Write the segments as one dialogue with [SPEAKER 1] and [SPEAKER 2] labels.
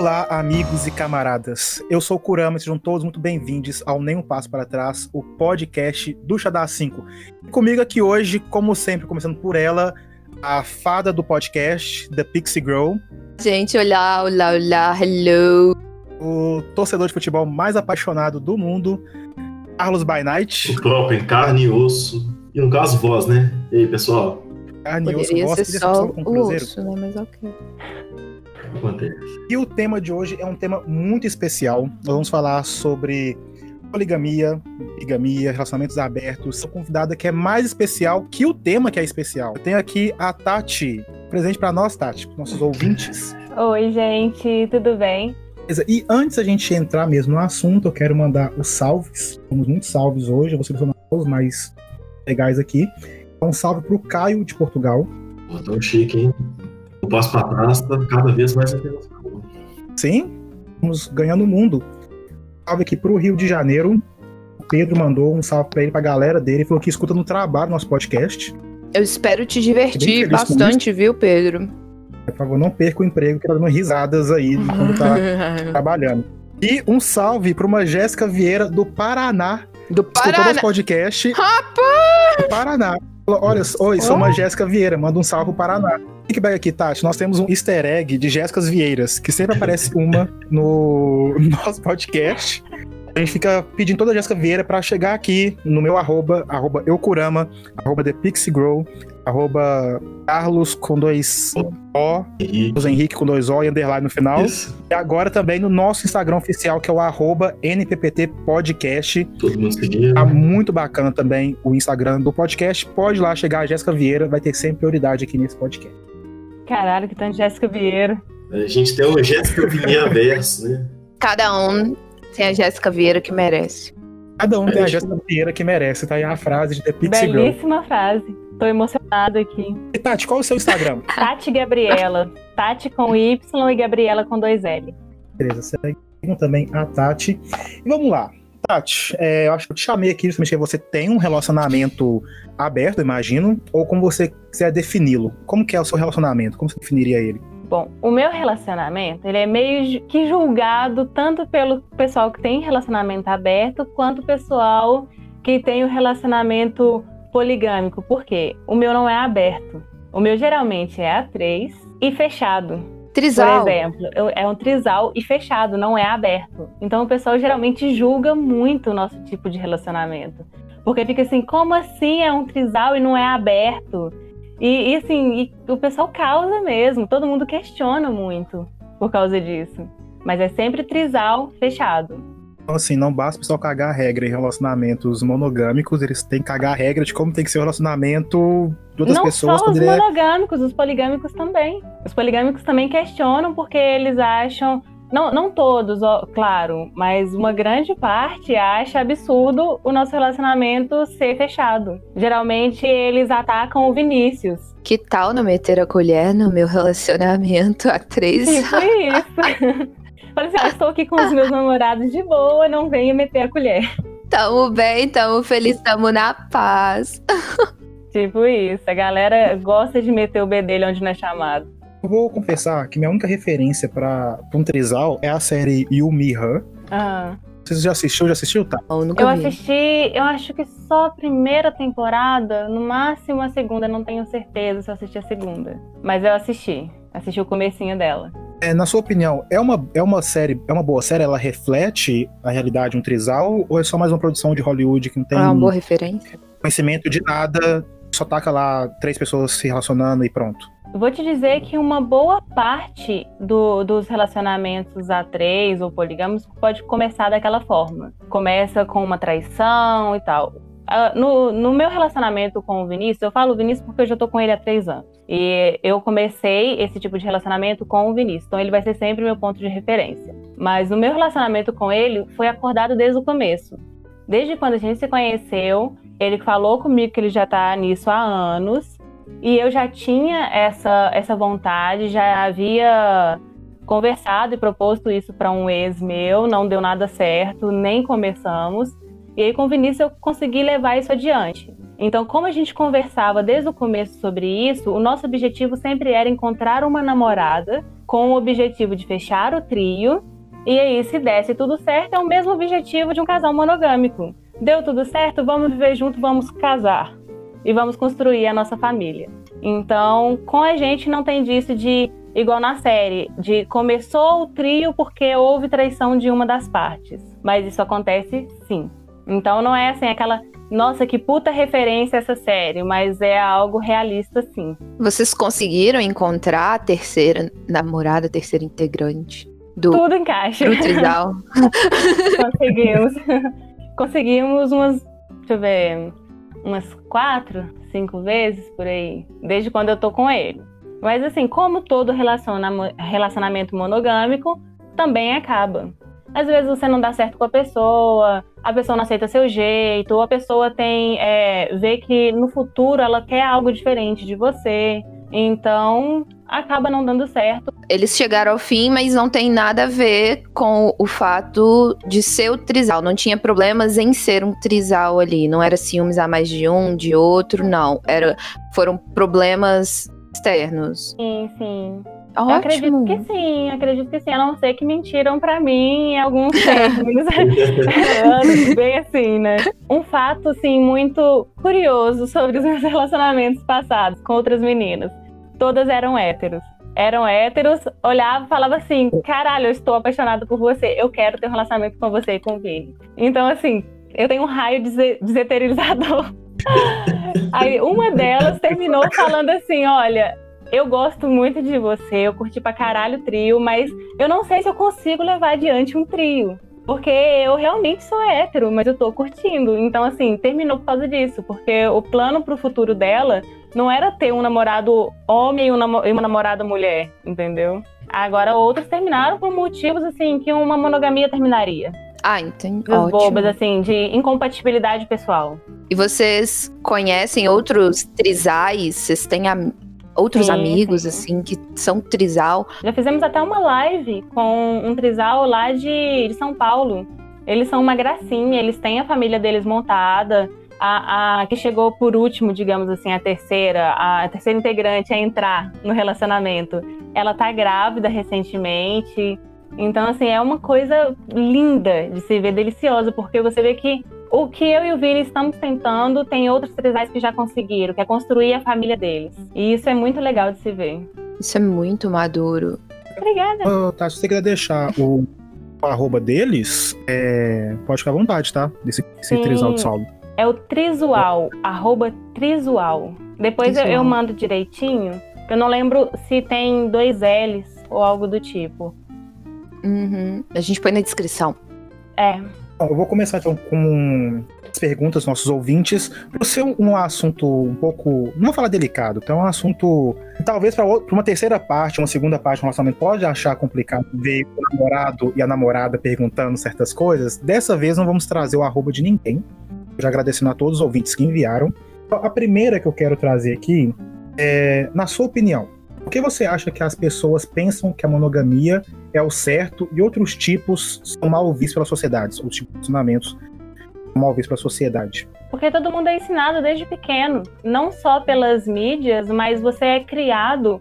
[SPEAKER 1] Olá, amigos e camaradas. Eu sou o Kurama e sejam todos muito bem-vindos ao Nem um Passo para Trás, o podcast do Xadá 5. E comigo aqui hoje, como sempre, começando por ela, a fada do podcast, The Pixie Girl.
[SPEAKER 2] Gente, olá, olá, olá, hello.
[SPEAKER 1] O torcedor de futebol mais apaixonado do mundo, Carlos By Night.
[SPEAKER 3] O próprio, em carne e osso. E no caso, voz, né? E aí, pessoal?
[SPEAKER 1] Carne e osso,
[SPEAKER 2] Poderia
[SPEAKER 1] gosta
[SPEAKER 2] ser só
[SPEAKER 1] com o
[SPEAKER 2] o
[SPEAKER 1] Cruzeiro.
[SPEAKER 2] osso, né? Mas ok.
[SPEAKER 3] Acontece.
[SPEAKER 1] E o tema de hoje é um tema muito especial. Nós vamos falar sobre poligamia, bigamia, relacionamentos abertos. Sou convidada que é mais especial que o tema que é especial. Eu tenho aqui a Tati. Presente para nós, Tati, nossos ouvintes.
[SPEAKER 4] Oi, gente, tudo bem?
[SPEAKER 1] Beleza, E antes da gente entrar mesmo no assunto, eu quero mandar os salves. Temos muitos salves hoje, eu vou selecionar os mais legais aqui. Então, Um salve pro Caio de Portugal.
[SPEAKER 3] Tão chique, hein? O passo pra trás tá cada vez mais internacional.
[SPEAKER 1] Sim, estamos ganhando o mundo. Salve aqui pro Rio de Janeiro. O Pedro mandou um salve pra ele, pra galera dele. Falou que escuta no trabalho nosso podcast.
[SPEAKER 2] Eu espero te divertir bastante, viu, Pedro?
[SPEAKER 1] Por favor, não perca o emprego, que tá dando risadas aí quando tá trabalhando. E um salve pra uma Jéssica Vieira do Paraná.
[SPEAKER 2] Do
[SPEAKER 1] Escutou
[SPEAKER 2] Paraná.
[SPEAKER 1] nosso podcast
[SPEAKER 2] Rapaz!
[SPEAKER 1] do Paraná. Olha, oi, sou uma Jéssica Vieira, manda um salve pro Paraná. Feedback aqui, Tati. Nós temos um easter egg de Jéssicas Vieiras, que sempre aparece uma no nosso podcast. A gente fica pedindo toda a Jéssica Vieira pra chegar aqui no meu arroba, arroba eucurama, arroba ThePixieGrow, arroba Carlos com dois O,
[SPEAKER 3] E
[SPEAKER 1] Carlos Henrique com dois O e underline no final.
[SPEAKER 3] isso,
[SPEAKER 1] E agora também no nosso Instagram oficial, que é o arroba NPPT Podcast.
[SPEAKER 3] todo mundo seguindo.
[SPEAKER 1] Tá muito bacana também o Instagram do podcast. Pode lá chegar a Jéssica Vieira, vai ter sempre prioridade aqui nesse podcast.
[SPEAKER 4] Caralho, que tanto Jéssica Vieira.
[SPEAKER 3] A gente tem o Jéssica Vinha Verso, né?
[SPEAKER 2] Cada um tem a Jéssica Vieira que merece.
[SPEAKER 1] Cada um tem a Jéssica Vieira que merece, tá aí a frase de The Pixie Girl.
[SPEAKER 4] Belíssima frase. Tô emocionada aqui.
[SPEAKER 1] E Tati, qual é o seu Instagram?
[SPEAKER 4] Tati Gabriela. Tati com Y e Gabriela com dois L.
[SPEAKER 1] Beleza, sigam também a Tati. E vamos lá. Tati, é, eu acho que eu te chamei aqui justamente porque você tem um relacionamento aberto, imagino, ou como você quiser defini-lo. Como que é o seu relacionamento? Como você definiria ele?
[SPEAKER 4] Bom, o meu relacionamento, ele é meio que julgado tanto pelo pessoal que tem relacionamento aberto, quanto o pessoal que tem o relacionamento poligâmico. Por quê? O meu não é aberto. O meu geralmente é A3 e fechado. Por
[SPEAKER 2] Trisal.
[SPEAKER 4] exemplo, eu- é um trisal e fechado, não é aberto. Então o pessoal geralmente julga muito o nosso tipo de relacionamento. Porque fica assim, como assim é um trisal e não é aberto? E, e, assim, e o pessoal causa mesmo, todo mundo questiona muito por causa disso. Mas é sempre trisal fechado.
[SPEAKER 1] Então, assim, não basta o pessoal cagar a regra em relacionamentos monogâmicos, eles têm que cagar a regra de como tem que ser o relacionamento de outras
[SPEAKER 4] não
[SPEAKER 1] pessoas.
[SPEAKER 4] só os
[SPEAKER 1] é-
[SPEAKER 4] monogâmicos, os poligâmicos também. Os poligâmicos também questionam porque eles acham. Não, não todos, ó, claro, mas uma grande parte acha absurdo o nosso relacionamento ser fechado. Geralmente eles atacam o Vinícius.
[SPEAKER 2] Que tal não meter a colher no meu relacionamento a três?
[SPEAKER 4] Tipo isso. Falei assim, ah, estou aqui com os meus namorados de boa, não venha meter a colher.
[SPEAKER 2] Tamo bem, tamo feliz, tamo na paz.
[SPEAKER 4] Tipo isso. A galera gosta de meter o bedelho onde não é chamado.
[SPEAKER 1] Eu vou confessar que minha única referência pra, pra um trisal é a série You Me Her.
[SPEAKER 4] Ah.
[SPEAKER 1] Você já assistiu? Já assistiu? Tá.
[SPEAKER 2] Eu nunca
[SPEAKER 4] Eu
[SPEAKER 2] vi.
[SPEAKER 4] assisti, eu acho que só a primeira temporada, no máximo a segunda, não tenho certeza se eu assisti a segunda. Mas eu assisti. Assisti o comecinho dela.
[SPEAKER 1] É, na sua opinião, é uma, é uma série, é uma boa série? Ela reflete a realidade de um trisal? Ou é só mais uma produção de Hollywood que não tem
[SPEAKER 2] É uma boa referência.
[SPEAKER 1] conhecimento de nada, só taca lá três pessoas se relacionando e pronto?
[SPEAKER 4] Vou te dizer que uma boa parte do- dos relacionamentos a três ou poligâmicos pode começar daquela forma. Começa com uma traição e tal. Ah, no, no meu relacionamento com o Vinícius, eu falo Vinícius porque eu já tô com ele há três anos. E eu comecei esse tipo de relacionamento com o Vinícius. Então ele vai ser sempre meu ponto de referência. Mas o meu relacionamento com ele foi acordado desde o começo. Desde quando a gente se conheceu, ele falou comigo que ele já tá nisso há anos. E eu já tinha essa, essa vontade, já havia conversado e proposto isso para um ex meu, não deu nada certo, nem começamos. E aí com o Vinícius eu consegui levar isso adiante. Então, como a gente conversava desde o começo sobre isso, o nosso objetivo sempre era encontrar uma namorada com o objetivo de fechar o trio. E aí, se desse tudo certo, é o mesmo objetivo de um casal monogâmico. Deu tudo certo, vamos viver junto, vamos casar. E vamos construir a nossa família. Então, com a gente não tem disso de, igual na série, de começou o trio porque houve traição de uma das partes. Mas isso acontece sim. Então não é assim aquela, nossa, que puta referência essa série, mas é algo realista sim.
[SPEAKER 2] Vocês conseguiram encontrar a terceira namorada, a terceira integrante do
[SPEAKER 4] Tudo encaixa.
[SPEAKER 2] do trisal?
[SPEAKER 4] Conseguimos. Conseguimos umas, deixa eu ver, umas quatro, cinco vezes por aí, desde quando eu tô com ele. Mas assim, como todo relaciona- relacionamento monogâmico, também acaba. Às vezes você não dá certo com a pessoa, a pessoa não aceita seu jeito, ou a pessoa tem é, vê que no futuro ela quer algo diferente de você. Então acaba não dando certo.
[SPEAKER 2] Eles chegaram ao fim, mas não tem nada a ver com o fato de ser o trisal. Não tinha problemas em ser um trisal ali. Não era ciúmes a mais de um, de outro, não. Era, foram problemas externos.
[SPEAKER 4] Sim, sim. Eu acredito
[SPEAKER 2] Ótimo.
[SPEAKER 4] que sim, acredito que sim. A não ser que mentiram pra mim em alguns termos. anos, bem assim, né? Um fato, assim, muito curioso sobre os meus relacionamentos passados com outras meninas. Todas eram héteros. Eram héteros, olhava e falava assim: caralho, eu estou apaixonada por você, eu quero ter um relacionamento com você e com o Vini. Então, assim, eu tenho um raio dese- deseterizador. Aí uma delas terminou falando assim: olha. Eu gosto muito de você, eu curti pra caralho o trio, mas eu não sei se eu consigo levar adiante um trio. Porque eu realmente sou hétero, mas eu tô curtindo. Então, assim, terminou por causa disso. Porque o plano pro futuro dela não era ter um namorado homem e um e uma namorada mulher, entendeu? Agora, outros terminaram por motivos, assim, que uma monogamia terminaria.
[SPEAKER 2] Ah, entendi. Ótimo.
[SPEAKER 4] bobas, assim, de incompatibilidade pessoal.
[SPEAKER 2] E vocês conhecem outros trisais? Vocês têm am- outros
[SPEAKER 4] Sim,
[SPEAKER 2] amigos,
[SPEAKER 4] sim.
[SPEAKER 2] assim, que são trisal?
[SPEAKER 4] Já fizemos até uma live com um trisal lá de, de São Paulo. Eles são uma gracinha, eles têm a família deles montada. A, a que chegou por último, digamos assim, a terceira, a terceira integrante a entrar no relacionamento, ela tá grávida recentemente. Então, assim, é uma coisa linda de se ver, deliciosa, porque você vê que o que eu e o Vini estamos tentando, tem outros trisais que já conseguiram, que é construir a família deles. E isso é muito legal de se ver.
[SPEAKER 2] Isso é muito maduro.
[SPEAKER 4] Obrigada.
[SPEAKER 1] Ô, tá, se você quiser deixar o, o arroba deles, é, pode ficar à vontade, tá? Desse, desse trisal de saldo.
[SPEAKER 4] É o Trisual, arroba Trisual. Depois eu, eu
[SPEAKER 2] Trisual.
[SPEAKER 4] mando direitinho. Eu não lembro se tem dois L's ou algo do tipo.
[SPEAKER 2] Uhum. A gente põe na descrição.
[SPEAKER 4] É,
[SPEAKER 1] eu vou começar então com as perguntas dos nossos ouvintes. Por ser um, assunto um pouco. Não vou falar delicado, então é um assunto. Talvez para uma terceira parte, uma segunda parte do relacionamento, pode achar complicado ver o namorado e a namorada perguntando certas coisas. Dessa vez não vamos trazer o arroba de ninguém. Já agradecendo a todos os ouvintes que enviaram. A primeira que eu quero trazer aqui é, na sua opinião, por que você acha que as pessoas pensam que a monogamia é o certo e outros tipos são mal vistos pela sociedade? Outros tipos de relacionamentos são mal vistos pela sociedade.
[SPEAKER 4] porque todo mundo é ensinado desde pequeno, não só pelas mídias, mas você é criado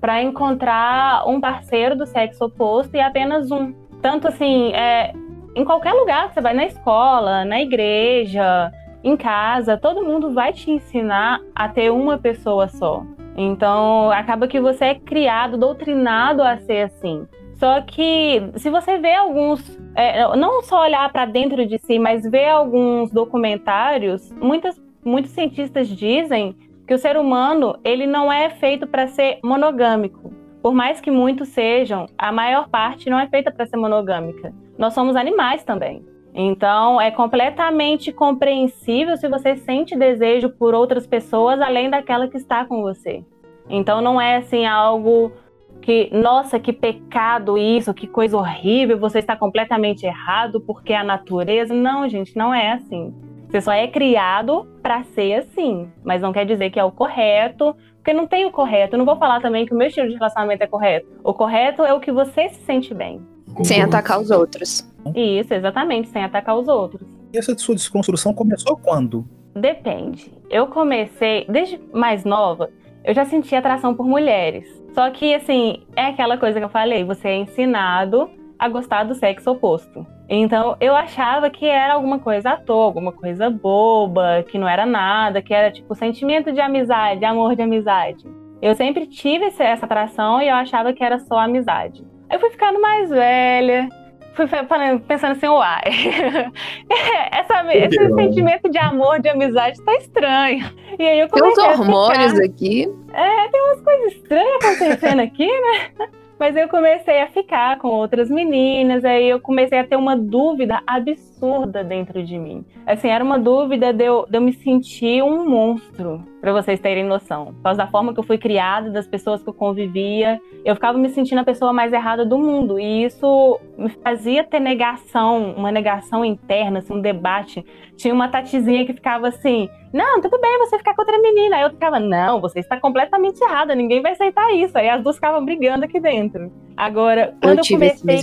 [SPEAKER 4] para encontrar um parceiro do sexo oposto e apenas um. Tanto assim, é, em qualquer lugar que você vai, na escola, na igreja, em casa, todo mundo vai te ensinar a ter uma pessoa só. Então, acaba que você é criado, doutrinado a ser assim. Só que se você vê alguns, é, não só olhar para dentro de si, mas ver alguns documentários, muitas, muitos cientistas dizem que o ser humano ele não é feito para ser monogâmico. Por mais que muitos sejam, a maior parte não é feita para ser monogâmica. Nós somos animais também. Então, é completamente compreensível se você sente desejo por outras pessoas além daquela que está com você. Então, não é assim algo que, nossa, que pecado isso, que coisa horrível, você está completamente errado porque é a natureza. Não, gente, não é assim. Você só é criado para ser assim, mas não quer dizer que é o correto, porque não tem o correto. Eu não vou falar também que o meu estilo de relacionamento é correto. O correto é o que você se sente bem.
[SPEAKER 2] Sem atacar os outros.
[SPEAKER 4] Isso, exatamente, sem atacar os outros.
[SPEAKER 1] E essa sua desconstrução começou quando?
[SPEAKER 4] Depende. Eu comecei, desde mais nova, eu já sentia atração por mulheres. Só que, assim, é aquela coisa que eu falei, você é ensinado a gostar do sexo oposto. Então, eu achava que era alguma coisa à toa, alguma coisa boba, que não era nada, que era tipo sentimento de amizade, amor de amizade. Eu sempre tive essa atração e eu achava que era só amizade. Eu fui ficando mais velha, fui pensando assim, uai, essa, esse sentimento de amor, de amizade tá estranho. E aí eu comecei
[SPEAKER 2] Tem uns hormônios aqui.
[SPEAKER 4] É, tem umas coisas estranhas acontecendo aqui, né? Mas eu comecei a ficar com outras meninas, aí eu comecei a ter uma dúvida absurda dentro de mim. Assim, era uma dúvida de eu, de eu me sentir um monstro, para vocês terem noção. Por causa da forma que eu fui criada, das pessoas que eu convivia, eu ficava me sentindo a pessoa mais errada do mundo. E isso me fazia ter negação, uma negação interna, assim, um debate. Tinha uma tatizinha que ficava assim: não, tudo bem você ficar com outra menina. Aí eu ficava: não, você está completamente errada, ninguém vai aceitar isso. Aí as duas ficavam brigando aqui dentro. Agora, quando eu,
[SPEAKER 2] eu
[SPEAKER 4] comecei.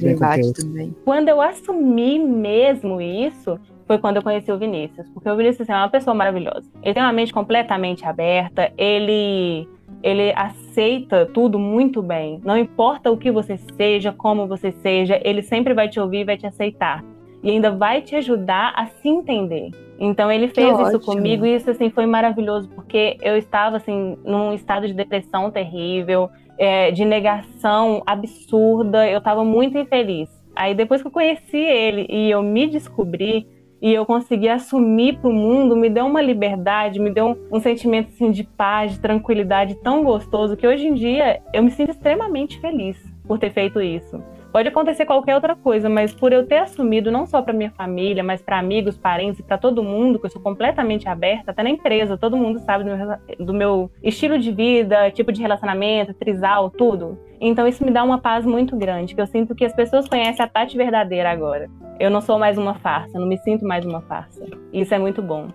[SPEAKER 2] também.
[SPEAKER 4] Quando eu assumi mesmo isso, foi quando eu conheci o Vinícius. Porque o Vinícius é uma pessoa maravilhosa. Ele tem uma mente completamente aberta, ele ele aceita tudo muito bem. Não importa o que você seja, como você seja, ele sempre vai te ouvir e vai te aceitar. E ainda vai te ajudar a se entender. Então ele fez que isso ótimo. comigo e isso assim foi maravilhoso porque eu estava assim num estado de depressão terrível, é, de negação absurda. Eu estava muito infeliz. Aí depois que eu conheci ele e eu me descobri, e eu consegui assumir para o mundo, me deu uma liberdade, me deu um, um, sentimento assim, de paz, de tranquilidade tão gostoso que hoje em dia eu me sinto extremamente feliz por ter feito isso. Pode acontecer qualquer outra coisa, mas por eu ter assumido não só para minha família, mas para amigos, parentes para todo mundo, que eu sou completamente aberta, até na empresa, todo mundo sabe do meu, do meu estilo de vida, tipo de relacionamento, trisal, tudo. Então isso me dá uma paz muito grande, que eu sinto que as pessoas conhecem a Tati verdadeira agora. Eu não sou mais uma farsa, não me sinto mais uma farsa. Isso é muito bom.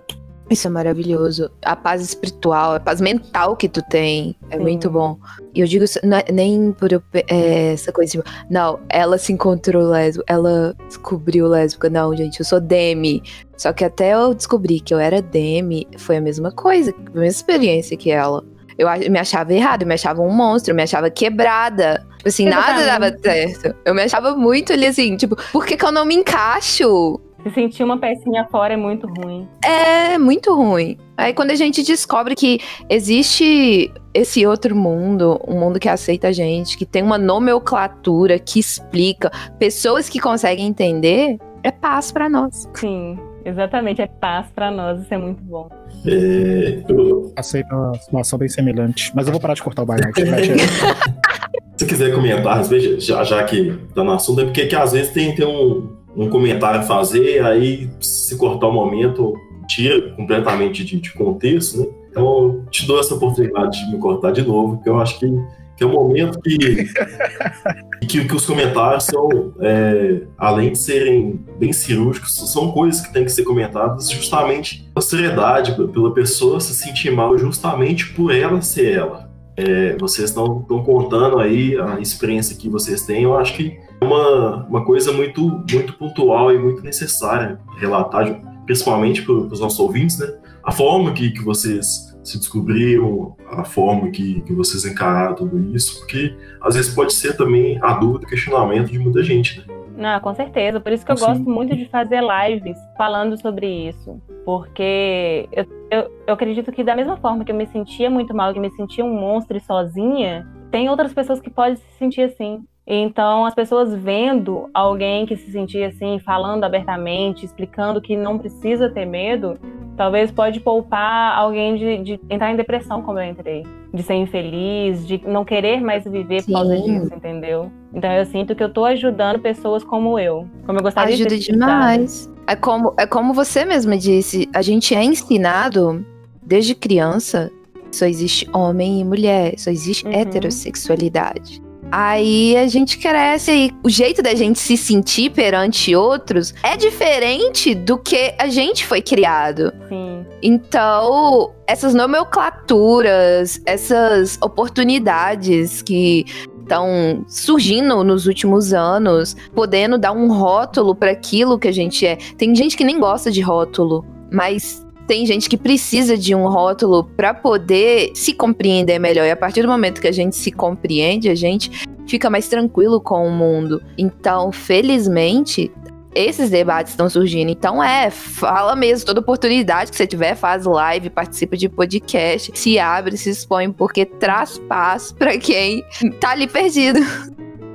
[SPEAKER 2] Isso é maravilhoso. A paz espiritual, a paz mental que tu tem é Sim. muito bom. E eu digo isso, é nem por é, essa coisa tipo, não, ela se encontrou lésbica, ela descobriu lésbica. Não, gente, eu sou Demi. Só que até eu descobri que eu era Demi, foi a mesma coisa, a mesma experiência que ela. Eu me achava errado, eu me achava um monstro, eu me achava quebrada. Tipo assim, nada dava certo. Eu me achava muito ali assim, tipo, por que, que eu não me encaixo?
[SPEAKER 4] Se sentir uma pecinha fora é muito ruim.
[SPEAKER 2] É, muito ruim. Aí quando a gente descobre que existe esse outro mundo, um mundo que aceita a gente, que tem uma nomenclatura que explica, pessoas que conseguem entender, é paz para nós.
[SPEAKER 4] Sim, exatamente, é paz para nós, isso é muito bom.
[SPEAKER 1] É, eu... Aceito uma situação bem semelhante, mas eu vou parar de cortar o baiano.
[SPEAKER 3] Se quiser comentar, já, já que tá no assunto, é porque que às vezes tem, tem um, um comentário a fazer, aí se cortar o momento, tira completamente de, de contexto, né? Então, eu te dou essa oportunidade de me cortar de novo, porque eu acho que, que é um momento que, que, que, os comentários são, é, além de serem bem cirúrgicos, são coisas que têm que ser comentadas justamente pela seriedade, pela pessoa se sentir mal justamente por ela ser ela. É, vocês estão contando aí a experiência que vocês têm, eu acho que uma, uma coisa muito, muito pontual e muito necessária relatar, principalmente para os nossos ouvintes, né? A forma que, que vocês se descobriram, a forma que, que vocês encararam tudo isso, porque às vezes pode ser também a dúvida, o questionamento de muita gente, né?
[SPEAKER 4] Não, com certeza. Por isso que eu Sim. gosto muito de fazer lives falando sobre isso. Porque eu, eu, eu, acredito que da mesma forma que eu me sentia muito mal, que me sentia um monstro sozinha, tem outras pessoas que podem se sentir assim. Então, as pessoas vendo alguém que se sentia assim, falando abertamente, explicando que não precisa ter medo, talvez pode poupar alguém de, de entrar em depressão, como eu entrei. De ser infeliz, de não querer mais viver Sim. por causa disso, entendeu? Então, eu sinto que eu tô ajudando pessoas como eu. Como eu gostaria
[SPEAKER 2] Ajuda
[SPEAKER 4] de
[SPEAKER 2] ter demais. É como, é como você mesma disse, a gente é ensinado desde criança só existe homem e mulher, só existe uhum. heterossexualidade. Aí a gente cresce e o jeito da gente se sentir perante outros é diferente do que a gente foi criado.
[SPEAKER 4] Sim.
[SPEAKER 2] Então, essas nomenclaturas, essas oportunidades que estão surgindo nos últimos anos, podendo dar um rótulo para aquilo que a gente é. Tem gente que nem gosta de rótulo, mas tem gente que precisa de um rótulo para poder se compreender melhor. E a partir do momento que a gente se compreende, a gente fica mais tranquilo com o mundo. Então, felizmente, esses debates estão surgindo. Então é, fala mesmo, toda oportunidade que você tiver, faz live, participa de podcast, se abre, se expõe, porque traz paz para quem tá ali perdido.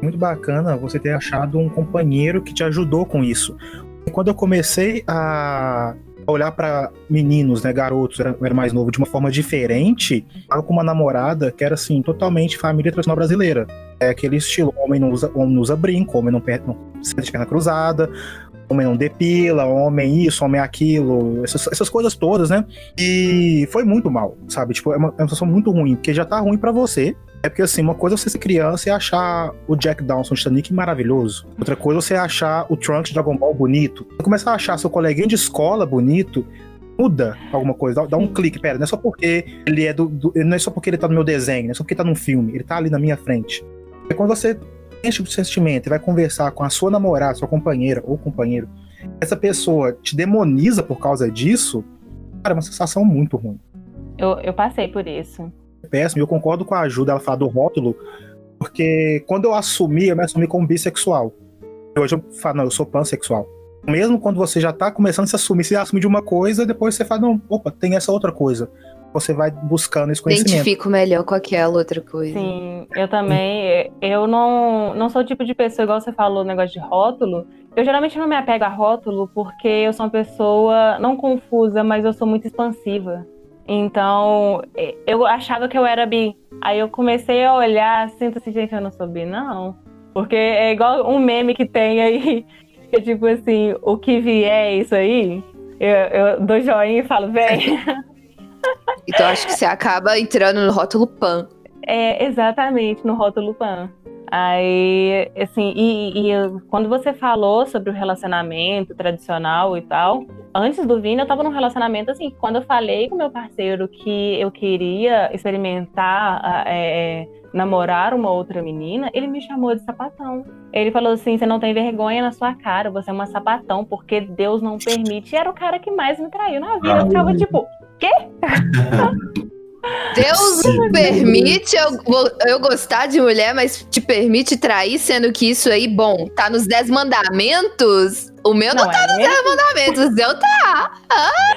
[SPEAKER 1] Muito bacana você ter achado um companheiro que te ajudou com isso. Quando eu comecei a olhar para meninos, né, garotos, era, era mais novo, de uma forma diferente, tava com uma namorada que era assim, totalmente família tradicional brasileira. É aquele estilo, homem não usa, homem não usa brinco, homem não, não senta de perna cruzada, homem não depila, homem isso, homem aquilo, essas, essas coisas todas, né? E foi muito mal, sabe? Tipo, é uma, é uma situação muito ruim, porque já tá ruim para você, é porque, assim, uma coisa é você ser criança e achar o Jack Dawson de Titanic maravilhoso. Outra coisa é você achar o Trunks de Dragon Ball bonito. Você começar a achar seu coleguinha de escola bonito, muda alguma coisa, dá, dá um clique. Pera, não é só porque ele é do, do, Não é só porque ele tá no meu desenho, não é só porque ele tá num filme, ele tá ali na minha frente. E quando você tem esse tipo de sentimento e vai conversar com a sua namorada, sua companheira ou companheiro, essa pessoa te demoniza por causa disso, cara, é uma sensação muito ruim.
[SPEAKER 4] Eu, eu passei por isso
[SPEAKER 1] péssimo. E eu concordo com a ajuda ela falar do rótulo, porque quando eu assumi, eu me assumi como bissexual. Hoje eu falo, não, eu sou pansexual. Mesmo quando você já tá começando a se assumir, você assume de uma coisa, depois você fala, não, opa, tem essa outra coisa. Você vai buscando esse conhecimento.
[SPEAKER 2] Identifico melhor com aquela outra coisa.
[SPEAKER 4] Sim, eu também. Eu não, não sou o tipo de pessoa, igual você falou, negócio de rótulo. Eu geralmente não me apego a rótulo porque eu sou uma pessoa não confusa, mas eu sou muito expansiva. Então, eu achava que eu era bi. Aí eu comecei a olhar, sinto assim, gente, eu não sou bi, não. Porque é igual um meme que tem aí, que é tipo assim, o que vier é isso aí, eu, eu dou joinha e falo, vem.
[SPEAKER 2] Então acho que você acaba entrando no rótulo pan.
[SPEAKER 4] É, exatamente, no rótulo pan. Aí, assim, e, e, quando você falou sobre o relacionamento tradicional e tal, antes do Vini eu tava num relacionamento assim, quando eu falei com meu parceiro que eu queria experimentar é, namorar uma outra menina, ele me chamou de sapatão. Ele falou assim: você não tem vergonha na sua cara, você é uma sapatão, porque Deus não permite. E era o cara que mais me traiu na vida. Eu ficava tipo, quê?
[SPEAKER 2] Deus Sim. permite eu, eu gostar de mulher, mas te permite trair, sendo que isso aí, bom, tá nos dez mandamentos. O meu não, não tá é nos mesmo? dez mandamentos, o seu tá. Ah.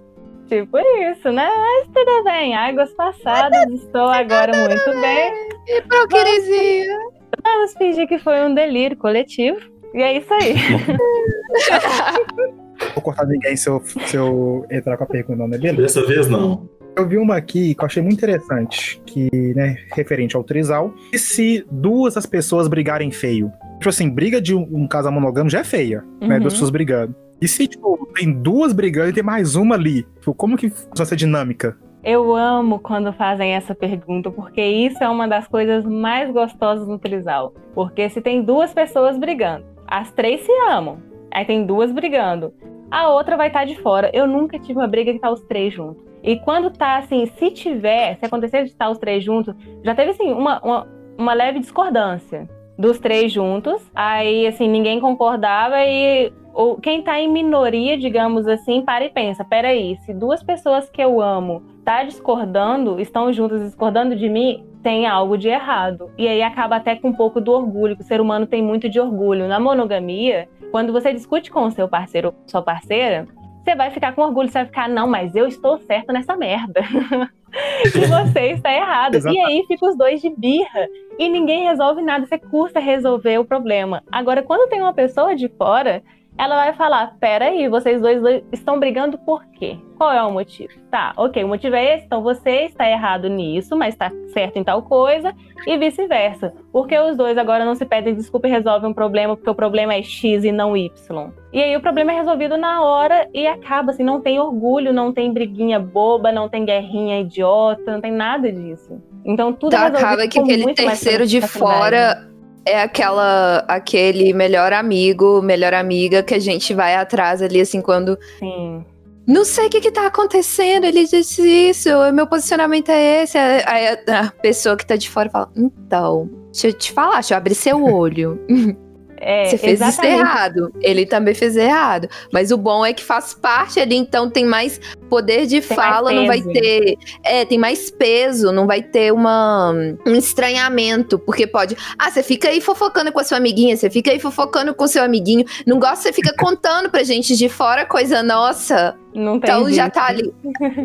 [SPEAKER 4] Tipo isso, né? Mas tudo bem, águas passadas, estou agora muito bem.
[SPEAKER 2] Hipocrisia.
[SPEAKER 4] Vamos, vamos fingir que foi um delírio coletivo. E é isso aí.
[SPEAKER 1] Vou cortar ninguém se eu, se eu entrar com a pergunta, não, né? Beleza?
[SPEAKER 3] Dessa vez não.
[SPEAKER 1] Eu vi uma aqui que eu achei muito interessante, que, né, referente ao trisal. E se duas das pessoas brigarem feio? Tipo assim, briga de um, um casal monogâmico já é feia, né, uhum. né? Duas pessoas brigando. E se, tipo, tem duas brigando e tem mais uma ali? Tipo, como que funciona essa dinâmica?
[SPEAKER 4] Eu amo quando fazem essa pergunta, porque isso é uma das coisas mais gostosas no trisal. Porque se tem duas pessoas brigando, as três se amam, aí tem duas brigando, a outra vai estar tá de fora. Eu nunca tive uma briga que tá os três juntos. E quando tá assim, se tiver, se acontecer de estar os três juntos, já teve assim, uma, uma, uma leve discordância dos três juntos. Aí, assim, ninguém concordava e ou quem tá em minoria, digamos assim, para e pensa, peraí, se duas pessoas que eu amo tá discordando, estão juntas discordando de mim, tem algo de errado. E aí acaba até com um pouco do orgulho, que o ser humano tem muito de orgulho. Na monogamia, quando você discute com o seu parceiro sua parceira, você vai ficar com orgulho, você vai ficar, não, mas eu estou certo nessa merda. e você está errado. E aí fica os dois de birra e ninguém resolve nada, você custa resolver o problema. Agora, quando tem uma pessoa de fora, ela vai falar: peraí, vocês dois estão brigando por quê? Qual é o motivo? Tá, ok, o motivo é esse, então você está errado nisso, mas está certo em tal coisa, e vice-versa. Porque os dois agora não se pedem desculpa e resolvem um problema, porque o problema é X e não Y. E aí o problema é resolvido na hora e acaba assim, não tem orgulho, não tem briguinha boba, não tem guerrinha idiota, não tem nada disso. Então tudo
[SPEAKER 2] tá, acaba que aquele terceiro de fora é aquela aquele melhor amigo, melhor amiga que a gente vai atrás ali assim quando
[SPEAKER 4] Sim.
[SPEAKER 2] Não sei o que, que tá acontecendo, ele disse isso, meu posicionamento é esse. Aí a, a pessoa que tá de fora fala: Então, deixa eu te falar, deixa eu abrir seu olho.
[SPEAKER 4] É,
[SPEAKER 2] Você fez isso
[SPEAKER 4] exatamente.
[SPEAKER 2] errado. Ele também fez errado. Mas o bom é que faz parte ali, então tem mais poder de
[SPEAKER 4] Tem
[SPEAKER 2] fala, não vai ter. É, tem mais peso, não vai ter uma, um estranhamento. Porque pode. Ah, você fica aí fofocando com a sua amiguinha, você fica aí fofocando com seu amiguinho. Não gosta, você fica contando pra gente de fora coisa nossa.
[SPEAKER 4] Não tem
[SPEAKER 2] Então já
[SPEAKER 4] jeito.
[SPEAKER 2] tá ali.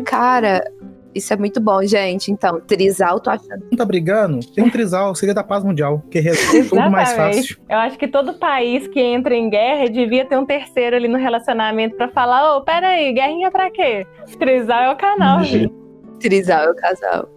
[SPEAKER 2] Cara, isso é muito bom, gente. Então, trisal, tô achando.
[SPEAKER 1] Não tá brigando? Tem um trisal, seria da paz mundial, que resolve tudo mais fácil.
[SPEAKER 4] Eu acho que todo país que entra em guerra devia ter um terceiro ali no relacionamento pra falar: ô, peraí, guerrinha pra quê? Trisal é o canal,
[SPEAKER 3] Uhum.
[SPEAKER 4] gente.
[SPEAKER 2] Trisal é o casal.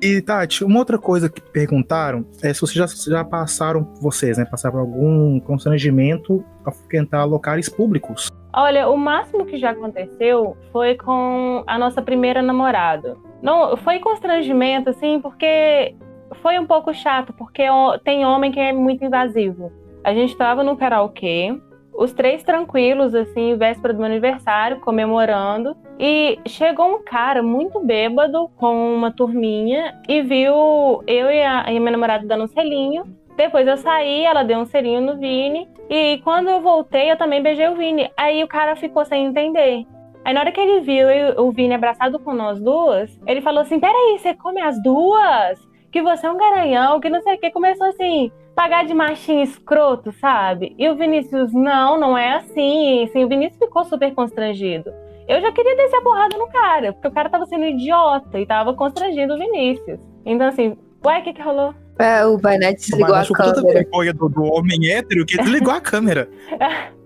[SPEAKER 1] E, Tati, uma outra coisa que perguntaram é se vocês já, já passaram, vocês, né, passaram por algum constrangimento a frequentar locais públicos.
[SPEAKER 4] Olha, o máximo que já aconteceu foi com a nossa primeira namorada. Não, foi constrangimento, assim, porque foi um pouco chato, porque tem homem que é muito invasivo. A gente tava no karaokê, os três tranquilos, assim, véspera do meu aniversário, comemorando. E chegou um cara muito bêbado com uma turminha e viu eu e a, e a minha namorada dando um selinho. Depois eu saí, ela deu um selinho no Vini. E quando eu voltei, eu também beijei o Vini. Aí o cara ficou sem entender. Aí na hora que ele viu eu- o Vini abraçado com nós duas, ele falou assim: Peraí, você come as duas? Que você é um garanhão, que não sei o que. Começou assim, pagar de machinho escroto, sabe? E o Vinícius, não, não é assim. assim o Vinícius ficou super constrangido. Eu já queria descer a porrada no cara, porque o cara tava sendo idiota e tava constrangindo o Vinícius. Então, assim, ué, o que que rolou?
[SPEAKER 2] É, o Barnett desligou
[SPEAKER 1] Mas
[SPEAKER 2] a
[SPEAKER 1] achou tanta
[SPEAKER 2] câmera.
[SPEAKER 1] vergonha do, do homem hétero que desligou a câmera.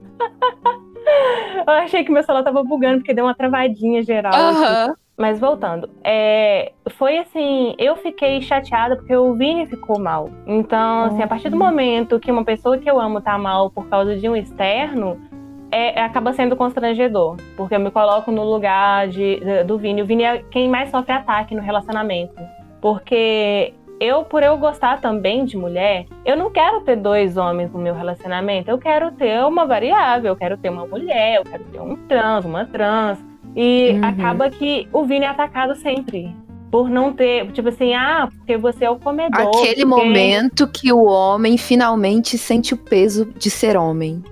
[SPEAKER 4] Eu achei que meu celular tava bugando, porque deu uma travadinha geral. aqui.
[SPEAKER 2] Aham.
[SPEAKER 4] Mas voltando, é, foi assim, eu fiquei chateada porque o Vini ficou mal. Então, assim, a partir do momento que uma pessoa que eu amo tá mal por causa de um externo, é, acaba sendo constrangedor. Porque eu me coloco no lugar de, do Vini. O Vini é quem mais sofre ataque no relacionamento. Porque eu, por eu gostar também de mulher, eu não quero ter dois homens no meu relacionamento. Eu quero ter uma variável, eu quero ter uma mulher, eu quero ter um trans, uma trans. E
[SPEAKER 2] Uhum.
[SPEAKER 4] acaba que o Vini é atacado sempre. Por não ter, tipo assim, ah, porque você é o comedor.
[SPEAKER 2] Aquele
[SPEAKER 4] porque-
[SPEAKER 2] momento que o homem finalmente sente o peso de ser homem.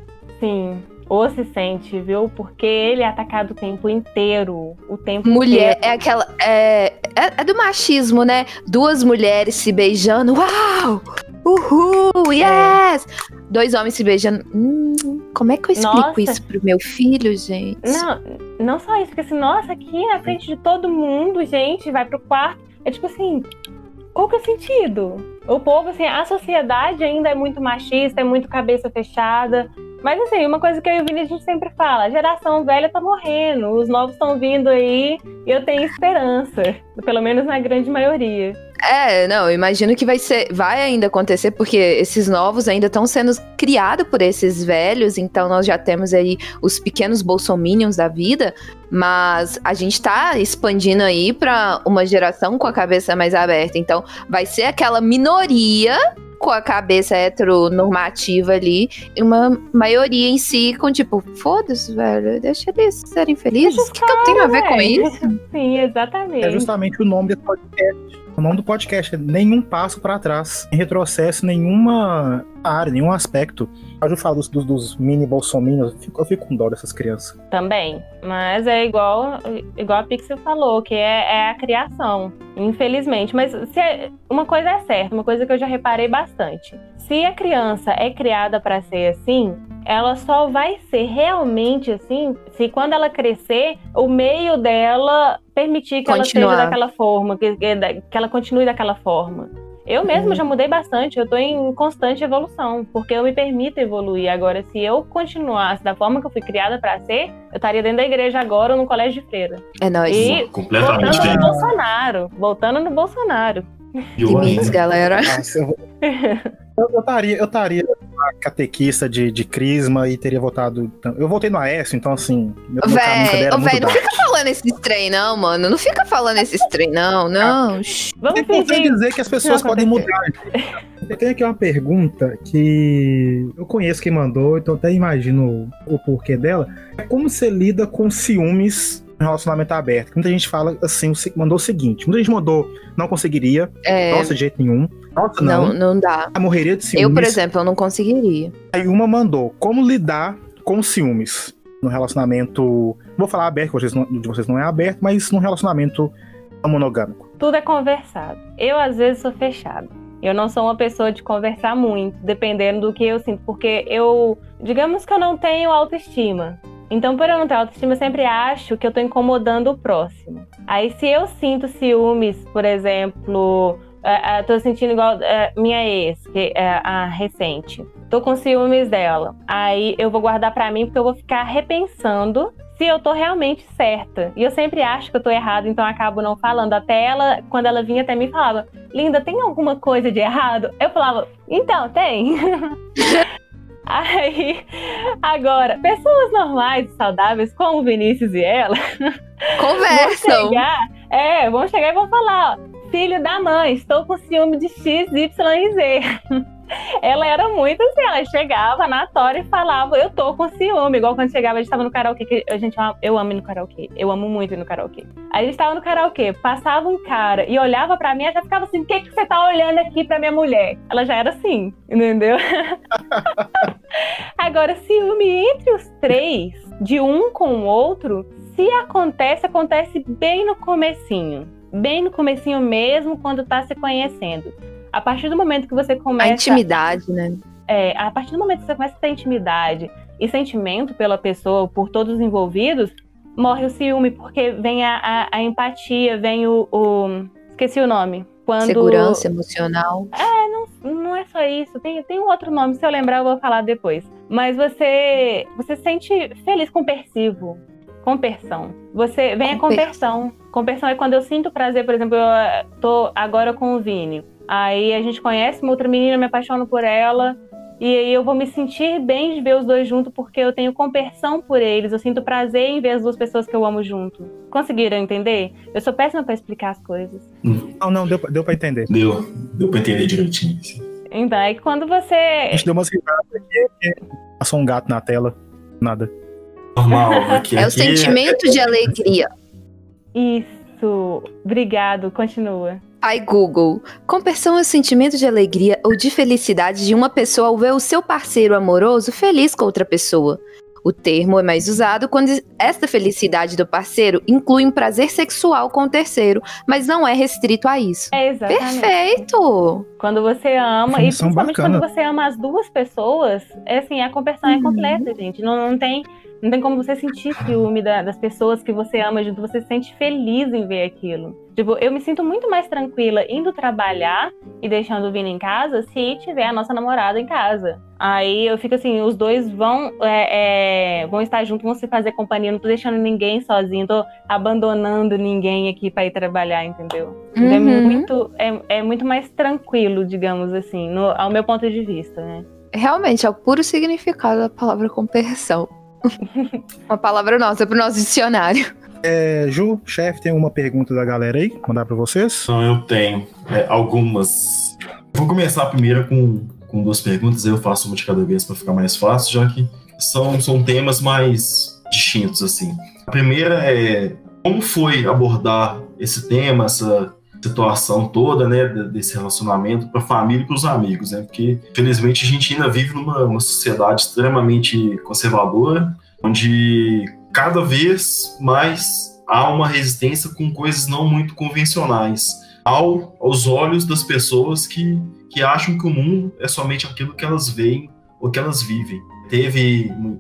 [SPEAKER 4] Sim. Ou se sente, viu? Porque ele é atacado o tempo inteiro. O tempo
[SPEAKER 2] Mulher,
[SPEAKER 4] inteiro.
[SPEAKER 2] é aquela. É, é, é do machismo, né? Duas mulheres se beijando. Uau! Uhul! Yes! Dois homens se beijando. Hum, como é que eu explico
[SPEAKER 4] Nossa.
[SPEAKER 2] isso pro meu filho, gente?
[SPEAKER 4] Não, não só isso, porque assim, nossa, aqui na frente de todo mundo, gente, vai pro quarto. É tipo assim, qual que é o sentido? O povo, assim, a sociedade ainda é muito machista, é muito cabeça fechada. Mas assim, uma coisa que eu e o Vini a gente sempre fala, a geração velha tá morrendo, os novos estão vindo aí e eu tenho esperança. Pelo menos na grande maioria.
[SPEAKER 2] É, não, imagino que vai ser, vai ainda acontecer, porque esses novos ainda estão sendo criados por esses velhos, então nós já temos aí os pequenos bolsominions da vida, mas a gente tá expandindo aí pra uma geração com a cabeça mais aberta, então vai ser aquela minoria com a cabeça heteronormativa ali, e uma maioria em si com tipo, foda-se, velho, deixa eles serem felizes, o que, que eu tenho a ver com isso?
[SPEAKER 4] Sim, exatamente.
[SPEAKER 1] É justamente o nome desse podcast. O nome do podcast é Nenhum Passo para Trás. Em retrocesso, nenhuma área, nenhum aspecto. A Ju fala dos, dos, dos mini bolsominions, eu fico, eu fico com dó dessas crianças.
[SPEAKER 4] Também. Mas é igual, igual a Pixel falou, que é, é a criação, infelizmente. Mas se é- uma coisa é certa, uma coisa que eu já reparei bastante. Se a criança é criada para ser assim, ela só vai ser realmente assim se quando ela crescer, o meio dela permitir que ela
[SPEAKER 2] Continuar.
[SPEAKER 4] seja daquela forma, que, que ela continue daquela forma. Eu mesma já mudei bastante, eu tô em constante evolução, porque eu me permito evoluir. Agora, se eu continuasse da forma que eu fui criada pra ser, eu estaria dentro da igreja agora ou no colégio de freira.
[SPEAKER 2] É nóis.
[SPEAKER 4] E
[SPEAKER 3] Completamente
[SPEAKER 4] voltando no. Bolsonaro, voltando no Bolsonaro.
[SPEAKER 2] Limites, galera.
[SPEAKER 1] Nossa, eu, estaria eu catequista de, de crisma e teria votado. Eu votei no Aécio, então assim. Meu, meu
[SPEAKER 2] Véi,
[SPEAKER 1] era
[SPEAKER 2] ô,
[SPEAKER 1] muito
[SPEAKER 2] véi, não fica falando esses trem, não, mano. Não fica falando esses trem, não, não. Shh.
[SPEAKER 4] Vamos
[SPEAKER 1] É importante dizer que as pessoas
[SPEAKER 4] Não
[SPEAKER 1] podem mudar. Eu tenho aqui uma pergunta que eu conheço quem mandou, então até imagino o porquê dela. É como você lida com ciúmes relacionamento aberto. Muita gente fala assim, mandou o seguinte: muita gente mandou, não conseguiria,
[SPEAKER 2] É,
[SPEAKER 1] nossa, de jeito nenhum. Nossa, não.
[SPEAKER 2] não, não dá.
[SPEAKER 1] A morreria de ciúmes.
[SPEAKER 2] Eu, por exemplo, eu não conseguiria.
[SPEAKER 1] Aí uma mandou, como lidar com ciúmes no relacionamento. Vou falar aberto, vocês não, de vocês não é aberto, mas num relacionamento monogâmico.
[SPEAKER 4] Tudo é conversado. Eu, às vezes, sou fechada. Eu não sou uma pessoa de conversar muito, dependendo do que eu sinto, porque eu, digamos que eu não tenho autoestima. Então, por eu não ter autoestima, eu sempre acho que eu tô incomodando o próximo. Aí, se eu sinto ciúmes, por exemplo, é, é, tô sentindo igual é, minha ex, que é a recente. Tô com ciúmes dela. Aí eu vou guardar pra mim porque eu vou ficar repensando se eu tô realmente certa. E eu sempre acho que eu tô errada, então acabo não falando. Até ela, quando ela vinha até mim, falava: Linda, tem alguma coisa de errado? Eu falava: Então, tem. Aí, agora, pessoas normais e saudáveis, como o Vinícius e ela, vão
[SPEAKER 2] Conversam.
[SPEAKER 4] chegar, é, vão chegar e vão falar, ó, filho da mãe, estou com ciúme de X, Y e Z. Ela era muito assim, ela chegava na tora e falava, eu tô com ciúme, igual quando chegava, a gente tava no karaokê, que a gente, eu amo ir no karaokê, eu amo muito ir no karaokê. A gente tava no karaokê, passava um cara e olhava pra mim, ela já ficava assim, o que que você tá olhando aqui pra minha mulher? Ela já era assim, entendeu? Agora, ciúme entre os três, de um com o outro, se acontece, acontece bem no comecinho. Bem no comecinho mesmo, quando tá se conhecendo. A partir do momento que você começa...
[SPEAKER 2] A intimidade, né?
[SPEAKER 4] É, a partir do momento que você começa a ter intimidade e sentimento pela pessoa, por todos os envolvidos, morre o ciúme, porque vem a, a- a empatia, vem o, o- Esqueci o nome. Quando...
[SPEAKER 2] Segurança emocional.
[SPEAKER 4] Não é só isso, tem, tem um outro nome, se eu lembrar eu vou falar depois. Mas você você se sente feliz, compersivo. Compersão. Você vem a compersão. Compersão é quando eu sinto prazer, por exemplo, eu eh, tô agora com o Vini. Aí a gente conhece uma outra menina, me apaixono por ela. E aí eu vou me sentir bem de ver os dois juntos, porque eu tenho compersão por eles. Eu sinto prazer em ver as duas pessoas que eu amo junto. Conseguiram entender? Eu sou péssima pra explicar as coisas.
[SPEAKER 1] Não, não, deu, pra- deu pra entender.
[SPEAKER 3] Deu, deu pra entender direitinho.
[SPEAKER 4] Então, é que quando
[SPEAKER 1] A
[SPEAKER 4] você.
[SPEAKER 1] gente deu aqui, porque passou um gato na tela. Nada.
[SPEAKER 3] Normal, aqui,
[SPEAKER 2] É o sentimento de alegria.
[SPEAKER 4] Isso. Obrigado, continua.
[SPEAKER 2] Ai, Google. Compersão é o sentimento de alegria ou de felicidade de uma pessoa ao ver o seu parceiro amoroso feliz com outra pessoa. O termo é mais usado quando esta felicidade do parceiro inclui um prazer sexual com o terceiro, mas não é restrito a isso.
[SPEAKER 4] É exatamente.
[SPEAKER 2] Perfeito!
[SPEAKER 4] Quando você ama, e
[SPEAKER 1] Definição
[SPEAKER 4] principalmente
[SPEAKER 1] bacana.
[SPEAKER 4] quando você ama as duas pessoas, é assim, a conversão é completa, gente. Não, não tem. Não tem como você sentir ciúme da- das pessoas que você ama junto, você se sente feliz em ver aquilo. Tipo, eu me sinto muito mais tranquila indo trabalhar e deixando o Vini em casa se tiver a nossa namorada em casa. Aí eu fico assim, os dois vão, é, é, vão estar juntos, vão se fazer companhia, não tô deixando ninguém sozinho, tô abandonando ninguém aqui pra ir trabalhar, entendeu? Então É
[SPEAKER 2] Uhum.
[SPEAKER 4] muito, é, é muito mais tranquilo, digamos assim, no- ao meu ponto de vista, né?
[SPEAKER 2] Realmente, é o puro significado da palavra compersão. Uma palavra nossa pro nosso dicionário.
[SPEAKER 1] É, Ju, chefe, tem uma pergunta da galera aí? Mandar pra vocês?
[SPEAKER 3] Então eu tenho é, algumas. Vou começar primeiro com, com duas perguntas, aí eu faço uma de cada vez para ficar mais fácil, já que são, são temas mais distintos, assim. A primeira é como foi abordar esse tema, essa situação toda, né, de- desse relacionamento para a família e para os amigos, né? Porque, felizmente, a gente ainda vive numa uma sociedade extremamente conservadora, onde cada vez mais há uma resistência com coisas não muito convencionais ao, aos olhos das pessoas que, que acham que o mundo é somente aquilo que elas veem ou que elas vivem. Teve um,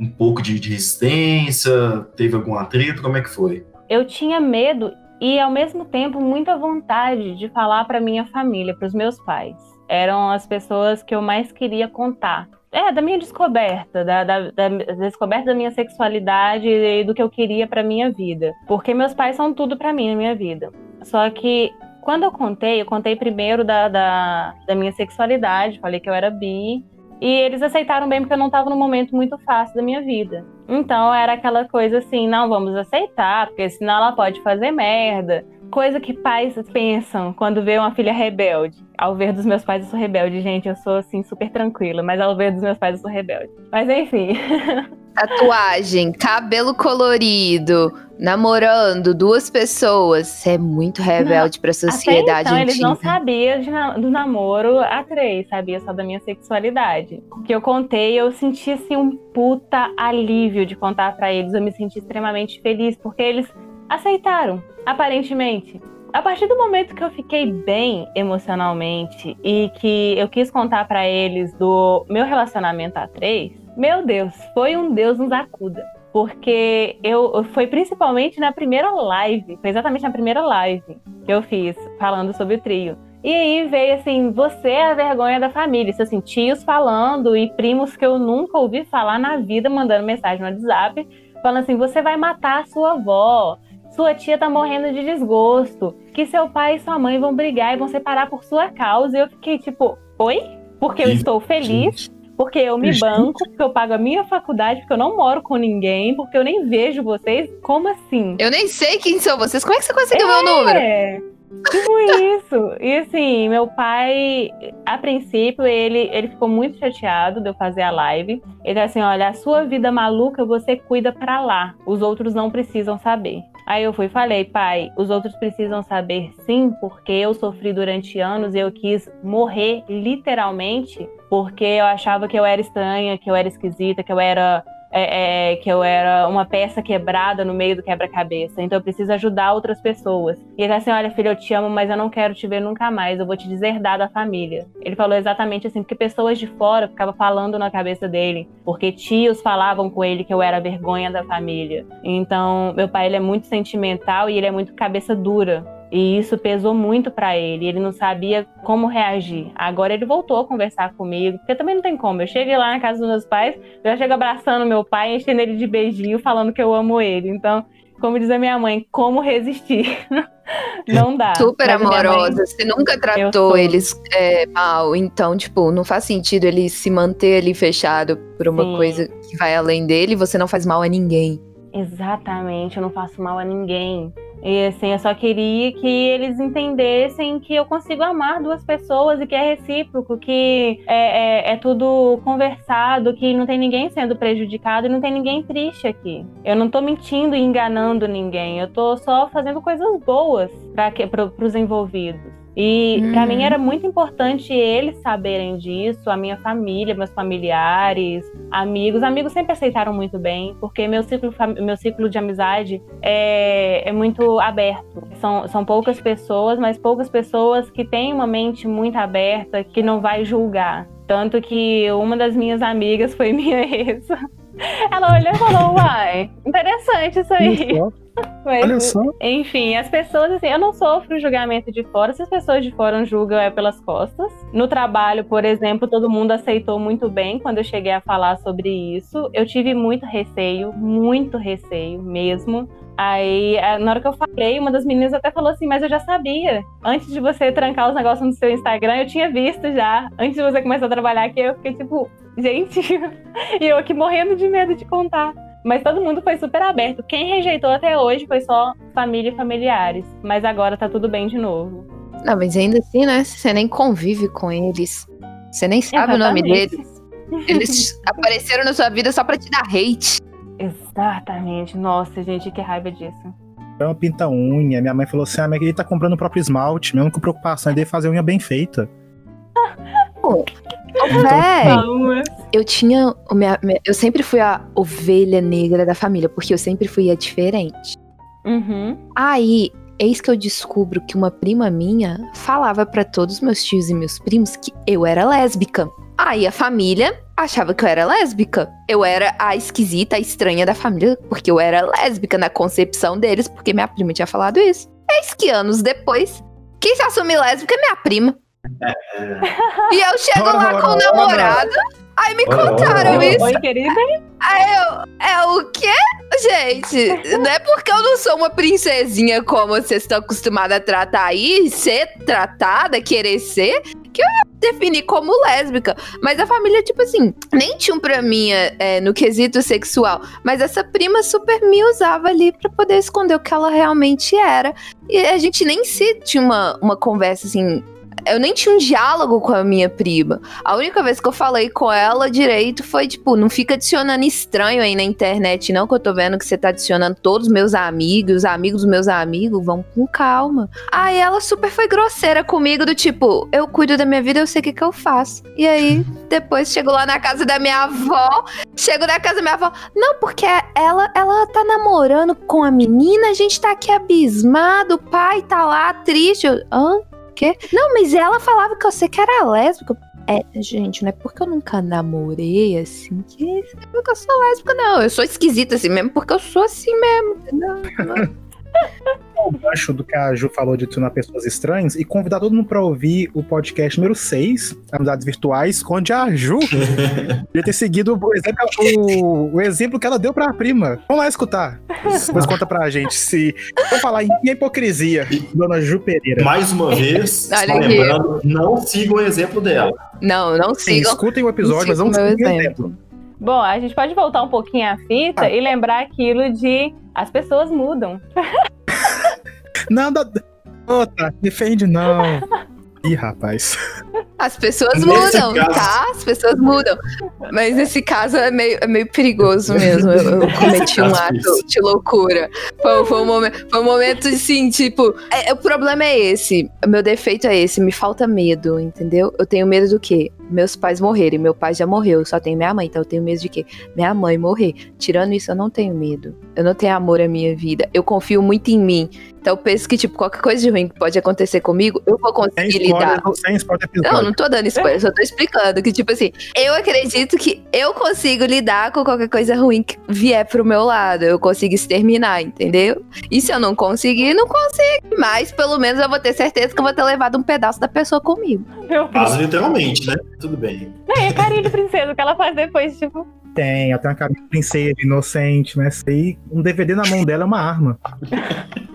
[SPEAKER 3] um pouco de, de resistência, teve algum atrito, como é que foi?
[SPEAKER 4] Eu tinha medo e, ao mesmo tempo, muita vontade de falar pra minha família, para os meus pais. Eram as pessoas que eu mais queria contar. É, da minha descoberta, da, da- da- descoberta da minha sexualidade e do que eu queria pra minha vida. Porque meus pais são tudo pra mim na minha vida. Só que quando eu contei, eu contei primeiro da, da, da minha sexualidade, falei que eu era bi. E eles aceitaram bem porque eu não estava num momento muito fácil da minha vida. Então era aquela coisa assim, não vamos aceitar, porque senão ela pode fazer merda. Coisa que pais pensam quando vê uma filha rebelde. Ao ver dos meus pais, eu sou rebelde, gente. Eu sou, assim, super tranquila. Mas ao ver dos meus pais, eu sou rebelde. Mas enfim.
[SPEAKER 2] Tatuagem, cabelo colorido, namorando duas pessoas. Você é muito rebelde pra sociedade
[SPEAKER 4] Até então,
[SPEAKER 2] antiga.
[SPEAKER 4] eles não sabiam do namoro a três, sabia só da minha sexualidade. Que eu contei, eu senti assim um puta alívio de contar pra eles. Eu me senti extremamente feliz porque eles aceitaram, aparentemente. A partir do momento que eu fiquei bem emocionalmente e que eu quis contar pra eles do meu relacionamento a três, meu Deus, foi um Deus nos acuda. Porque eu foi principalmente na primeira live, foi exatamente na primeira live que eu fiz falando sobre o trio. E aí veio assim, você é a vergonha da família. Isso assim, tios falando e primos que eu nunca ouvi falar na vida mandando mensagem no WhatsApp, falando assim: você vai matar a sua avó, sua tia tá morrendo de desgosto, que seu pai e sua mãe vão brigar e vão separar por sua causa. E eu fiquei tipo, oi? Porque eu estou feliz, porque eu me banco, porque eu pago a minha faculdade, porque eu não moro com ninguém, porque eu nem vejo vocês. Como assim?
[SPEAKER 2] Eu nem sei quem são vocês. Como é que você conseguiu meu número?
[SPEAKER 4] É, tipo isso. E assim, meu pai, a princípio, ele, ele ficou muito chateado de eu fazer a live. Ele assim, olha, a sua vida maluca você cuida pra lá. Os outros não precisam saber. Aí eu fui e falei, pai, os outros precisam saber sim, porque eu sofri durante anos eu quis morrer literalmente, porque eu achava que eu era estranha, que eu era esquisita, que eu era é, é, que eu era uma peça quebrada no meio do quebra-cabeça. Então eu preciso ajudar outras pessoas. E ele assim: olha, filho, eu te amo, mas eu não quero te ver nunca mais. Eu vou te deserdar da família. Ele falou exatamente assim, porque pessoas de fora ficavam falando na cabeça dele. Porque tios falavam com ele que eu era a vergonha da família. Então, meu pai ele é muito sentimental e ele é muito cabeça dura. E isso pesou muito pra ele. Ele não sabia como reagir. Agora ele voltou a conversar comigo, porque também não tem como. Eu cheguei lá na casa dos meus pais, eu já chego abraçando meu pai, enchendo ele de beijinho, falando que eu amo ele. Então, como diz a minha mãe, como resistir? não dá.
[SPEAKER 2] Super
[SPEAKER 4] Mas a minha mãe-
[SPEAKER 2] amorosa. Você nunca tratou eles é, mal. Então, tipo, não faz sentido ele se manter ali fechado por uma
[SPEAKER 4] Sim.
[SPEAKER 2] coisa que vai além dele você não faz mal a ninguém.
[SPEAKER 4] Exatamente, eu não faço mal a ninguém. E assim, eu só queria que eles entendessem que eu consigo amar duas pessoas e que é recíproco, que é, é- é tudo conversado, que não tem ninguém sendo prejudicado e não tem ninguém triste aqui. Eu não tô mentindo e enganando ninguém, eu tô só fazendo coisas boas para os envolvidos. E pra
[SPEAKER 2] Uhum.
[SPEAKER 4] mim era muito importante eles saberem disso, a minha família, meus familiares, amigos. Amigos sempre aceitaram muito bem, porque meu ciclo, meu ciclo de amizade é, é muito aberto. São, são poucas pessoas, mas poucas pessoas que têm uma mente muito aberta, que não vai julgar. Tanto que uma das minhas amigas foi minha ex. Ela olhou e falou: Uai, interessante isso aí. Mas,
[SPEAKER 1] Olha só.
[SPEAKER 4] enfim, as pessoas, assim, eu não sofro julgamento de fora. Se as pessoas de fora julgam, é pelas costas. No trabalho, por exemplo, todo mundo aceitou muito bem quando eu cheguei a falar sobre isso. Eu tive muito receio, muito receio mesmo. Aí, eh, na hora que eu falei, uma das meninas até falou assim: Mas eu já sabia. Antes de você trancar os negócios no seu Instagram, eu tinha visto já. Antes de você começar a trabalhar aqui, eu fiquei tipo, gente. e eu aqui morrendo de medo de contar. Mas todo mundo foi super aberto. Quem rejeitou até hoje foi só família e familiares. Mas agora tá tudo bem de novo.
[SPEAKER 2] Não, mas ainda assim, né? Você nem convive com eles. Você nem sabe o nome
[SPEAKER 4] Exatamente.
[SPEAKER 2] deles. Eles apareceram na sua vida só pra te dar hate.
[SPEAKER 4] Exatamente. Nossa, gente, que raiva disso.
[SPEAKER 1] É uma pinta unha. Minha mãe falou assim: ah, mas ele tá comprando o próprio esmalte. Minha única preocupação é dele fazer unha bem feita.
[SPEAKER 2] Véi,
[SPEAKER 4] Calma.
[SPEAKER 2] eu tinha. o minha- minha- eu sempre fui a ovelha negra da família, porque eu sempre fui a diferente.
[SPEAKER 4] Uhum.
[SPEAKER 2] Aí, eis que eu descubro que uma prima minha falava pra todos meus tios e meus primos que eu era lésbica. Aí a família achava que eu era lésbica. Eu era a esquisita, a estranha da família, porque eu era lésbica na concepção deles, porque minha prima tinha falado isso. Eis que anos depois, quem se assume lésbica é minha prima. E eu chego
[SPEAKER 1] Ora,
[SPEAKER 2] lá
[SPEAKER 1] ora,
[SPEAKER 2] com o
[SPEAKER 1] ora.
[SPEAKER 2] namorado. Aí me contaram isso.
[SPEAKER 4] Oi, querida.
[SPEAKER 2] Aí eu, é o quê? Gente, não é porque eu não sou uma princesinha como vocês estão acostumados a tratar aí, ser tratada, querer ser, que eu ia definir como lésbica. Mas a família, tipo assim, nem tinha um pra mim é, no quesito sexual. Mas essa prima super me usava ali pra poder esconder o que ela realmente era. E a gente nem se tinha uma, uma conversa assim eu nem tinha um diálogo com a minha prima. A única vez que eu falei com ela direito foi, tipo, não fica adicionando estranho aí na internet, não, que eu tô vendo que você tá adicionando todos os meus amigos, os amigos dos meus amigos, vão com calma. Aí ela super foi grosseira comigo, do tipo, eu cuido da minha vida, eu sei o que, que eu faço. E aí, depois chego lá na casa da minha avó, chego na casa da minha avó, não, porque ela, ela tá namorando com a menina, a gente tá aqui abismado, o pai tá lá triste. Eu, Hã? Quê? Não, mas ela falava que você que era lésbica. É, gente, não é porque eu nunca namorei assim que é porque eu sou lésbica, não. Eu sou esquisita assim mesmo, porque eu sou assim mesmo, entendeu?
[SPEAKER 1] o gancho do que a Ju falou de tornar pessoas estranhas e convidar todo mundo para ouvir o podcast número 6, Amizades Virtuais, onde a Ju ia ter seguido o exemplo, o, o exemplo que ela deu para a prima. Vamos lá escutar. Depois conta pra gente se. Vou falar em hipocrisia, dona Ju Pereira.
[SPEAKER 3] Mais uma vez, lembrando, não sigam o exemplo dela.
[SPEAKER 2] Não, não sigam.
[SPEAKER 1] Sim, escutem o episódio, mas vamos seguir o exemplo.
[SPEAKER 4] Bom, a gente pode voltar um pouquinho à fita ah. e lembrar aquilo de as pessoas mudam.
[SPEAKER 1] Nada. Outra, defende não. Ih, rapaz.
[SPEAKER 2] As pessoas nesse mudam, caso... tá? As pessoas mudam. Mas nesse caso é meio, é meio perigoso mesmo. Eu, eu cometi um ato de loucura. Foi, foi, um momento, foi um momento assim, tipo. É, o problema é esse. O meu defeito é esse. Me falta medo, entendeu? Eu tenho medo do quê? Meus pais morrerem. Meu pai já morreu, só tenho minha mãe. Então eu tenho medo de quê? Minha mãe morrer. Tirando isso, eu não tenho medo. Eu não tenho amor à minha vida. Eu confio muito em mim. Então eu penso que, tipo, qualquer coisa de ruim que pode acontecer comigo, eu vou conseguir sem lidar.
[SPEAKER 1] Sem spoiler
[SPEAKER 2] não, não tô dando spoiler, só tô explicando que, tipo assim, eu acredito que eu consigo lidar com qualquer coisa ruim que vier pro meu lado. Eu consigo exterminar, entendeu? E se eu não conseguir, não consigo. Mas pelo menos eu vou ter certeza que eu vou ter levado um pedaço da pessoa comigo.
[SPEAKER 3] Mas literalmente, né? Tudo bem.
[SPEAKER 4] Não, é carinho de princesa que ela faz depois, tipo.
[SPEAKER 1] Tem, ela tem uma carinha de princesa, inocente, né? Sei, um DVD na mão dela é uma arma.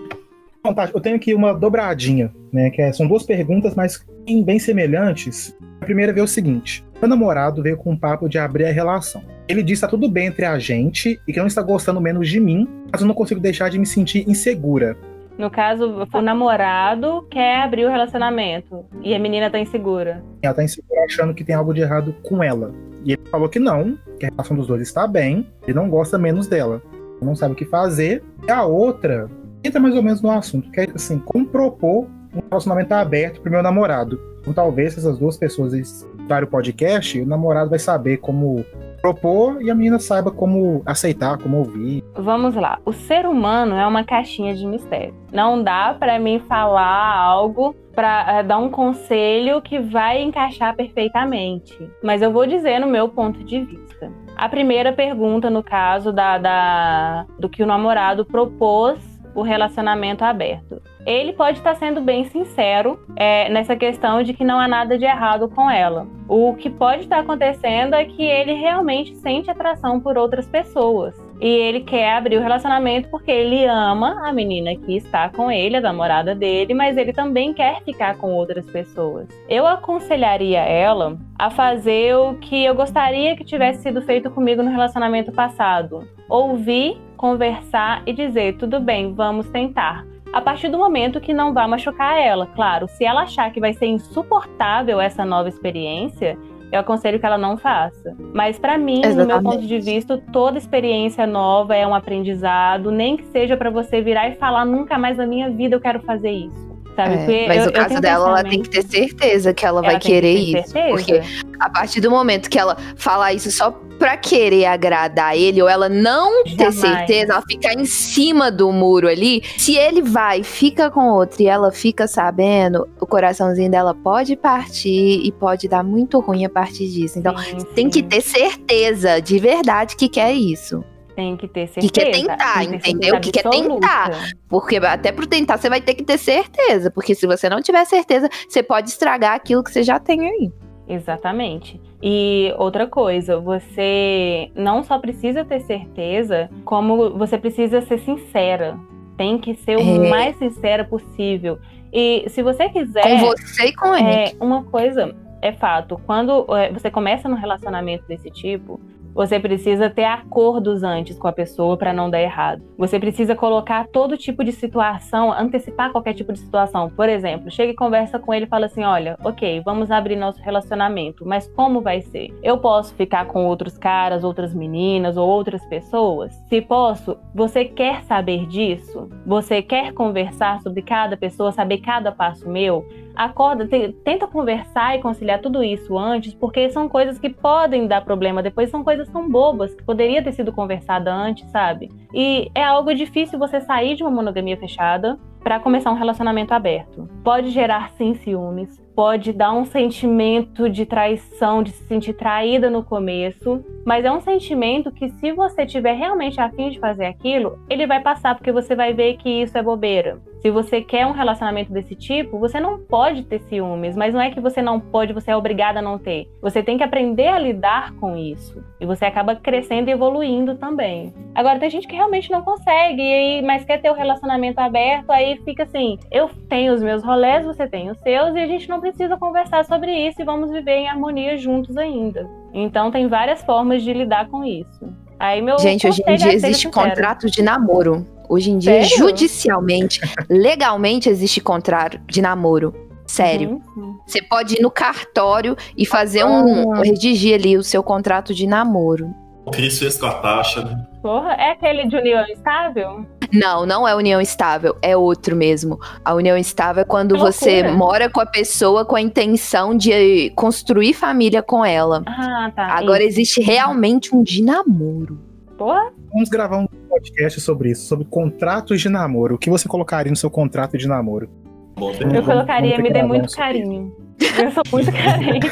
[SPEAKER 1] Fantástico. Eu tenho aqui uma dobradinha, né? Que é, são duas perguntas, mas bem semelhantes. A primeira veio o seguinte: meu namorado veio com um papo de abrir a relação. Ele disse que tá tudo bem entre a gente e que não está gostando menos de mim, mas eu não consigo deixar de me sentir insegura.
[SPEAKER 4] No caso, o namorado quer abrir o relacionamento e a menina tá insegura.
[SPEAKER 1] Ela tá insegura achando que tem algo de errado com ela. E ele falou que não, que a relação dos dois está bem, ele não gosta menos dela. Não sabe o que fazer. E a outra entra mais ou menos no assunto, que é assim, como propor um relacionamento aberto pro meu namorado. Então talvez essas duas pessoas escutarem o podcast, o namorado vai saber como propor e a menina saiba como aceitar, como ouvir.
[SPEAKER 4] Vamos lá. O ser humano é uma caixinha de mistério. Não dá para mim falar algo para uh, dar um conselho que vai encaixar perfeitamente. Mas eu vou dizer no meu ponto de vista. A primeira pergunta, no caso da, da do que o namorado propôs o relacionamento aberto. Ele pode estar sendo bem sincero é, nessa questão de que não há nada de errado com ela. O que pode estar acontecendo é que ele realmente sente atração por outras pessoas. E ele quer abrir o relacionamento porque ele ama a menina que está com ele, a namorada dele, mas ele também quer ficar com outras pessoas. Eu aconselharia ela a fazer o que eu gostaria que tivesse sido feito comigo no relacionamento passado: ouvir conversar e dizer: tudo bem, vamos tentar. A partir do momento que não vai machucar ela, claro. Se ela achar que vai ser insuportável essa nova experiência, eu aconselho que ela não faça. Mas para mim, Exatamente. no meu ponto de vista, toda experiência nova é um aprendizado, nem que seja para você virar e falar nunca mais na minha vida eu quero fazer isso.
[SPEAKER 2] É, mas no caso dela, ela tem que ter certeza que ela, ela vai querer que isso. Certeza. Porque a partir do momento que ela falar isso só pra querer agradar ele, ou ela não Jamais. ter certeza, ela ficar em cima do muro ali, se ele vai, fica com outro e ela fica sabendo, o coraçãozinho dela pode partir e pode dar muito ruim a partir disso. Então, sim, tem sim. que ter certeza de verdade que quer isso.
[SPEAKER 4] Tem que ter certeza.
[SPEAKER 2] Que quer tentar, entendeu? Que quer tentar. Porque até pro tentar você vai ter que ter certeza. Porque se você não tiver certeza, você pode estragar aquilo que você já tem aí.
[SPEAKER 4] Exatamente. E outra coisa, você não só precisa ter certeza, como você precisa ser sincera. Tem que ser o é. mais sincera possível. E se você quiser.
[SPEAKER 2] Com você e com ele.
[SPEAKER 4] É, uma coisa é fato. Quando é, você começa num relacionamento desse tipo, você precisa ter acordos antes com a pessoa para não dar errado. Você precisa colocar todo tipo de situação, antecipar qualquer tipo de situação. Por exemplo, chega e conversa com ele e fala assim: olha, ok, vamos abrir nosso relacionamento, mas como vai ser? Eu posso ficar com outros caras, outras meninas ou outras pessoas? Se posso, você quer saber disso? Você quer conversar sobre cada pessoa, saber cada passo meu? Acorda, tenta conversar e conciliar tudo isso antes, porque são coisas que podem dar problema depois, são coisas tão bobas que poderia ter sido conversada antes, sabe? E é algo difícil você sair de uma monogamia fechada para começar um relacionamento aberto. Pode gerar sim ciúmes, pode dar um sentimento de traição, de se sentir traída no começo, mas é um sentimento que se você tiver realmente afim de fazer aquilo, ele vai passar porque você vai ver que isso é bobeira. Se você quer um relacionamento desse tipo, você não pode ter ciúmes, mas não é que você não pode, você é obrigada a não ter. Você tem que aprender a lidar com isso. E você acaba crescendo e evoluindo também. Agora tem gente que realmente não consegue, aí, mas quer ter o um relacionamento aberto, aí fica assim: eu tenho os meus rolés, você tem os seus, e a gente não precisa precisa conversar sobre isso e vamos viver em harmonia juntos ainda. Então tem várias formas de lidar com isso. Aí meu
[SPEAKER 2] Gente, hoje em dia existe contrato de namoro. Hoje em dia, Sério? judicialmente, legalmente existe contrato de namoro. Sério. Uhum. Você pode ir no cartório e fazer um. Redigir ali o seu contrato de namoro.
[SPEAKER 3] O Cris fez com a taxa, né?
[SPEAKER 4] Porra, é aquele de união estável?
[SPEAKER 2] Não, não é união estável, é outro mesmo. A união estável é quando que você loucura. mora com a pessoa com a intenção de construir família com ela.
[SPEAKER 4] Ah, tá.
[SPEAKER 2] Agora isso. existe realmente um de namoro.
[SPEAKER 4] Porra?
[SPEAKER 1] Vamos gravar um podcast sobre isso, sobre contratos de namoro. O que você colocaria no seu contrato de namoro?
[SPEAKER 4] Bom, eu colocaria, me dê muito carinho. Eu sou muito carente.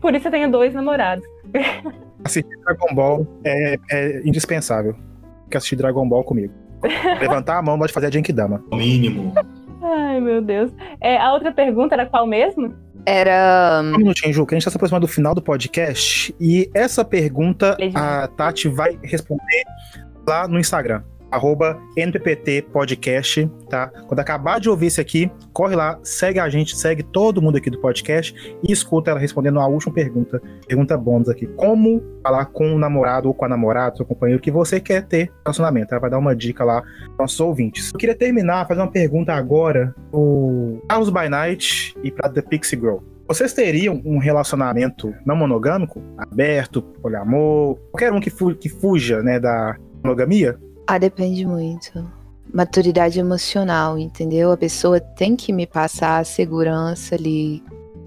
[SPEAKER 4] Por isso eu tenho dois namorados.
[SPEAKER 1] Assistir Dragon Ball é, é indispensável. Que assistir Dragon Ball comigo. Levantar a mão pode fazer a Genkidama.
[SPEAKER 3] Mínimo.
[SPEAKER 4] Ai, meu Deus. É, a outra pergunta era qual mesmo?
[SPEAKER 2] Era.
[SPEAKER 1] Um minutinho, Ju, que a gente tá se aproximando do final do podcast. E essa pergunta a Tati vai responder lá no Instagram arroba NPPT Podcast, tá? Quando acabar de ouvir isso aqui, corre lá, segue a gente, segue todo mundo aqui do podcast e escuta ela respondendo a última pergunta, pergunta bônus aqui. Como falar com o namorado ou com a namorada, seu companheiro, que você quer ter relacionamento? Ela vai dar uma dica lá para nossos ouvintes. Eu queria terminar, fazer uma pergunta agora pro Carlos by Night e para The Pixie Girl. Vocês teriam um relacionamento não monogâmico, aberto, poliamor, qualquer um que, fu que fuja né, da monogamia?
[SPEAKER 2] Ah, depende muito. Maturidade emocional, entendeu? A pessoa tem que me passar a segurança ali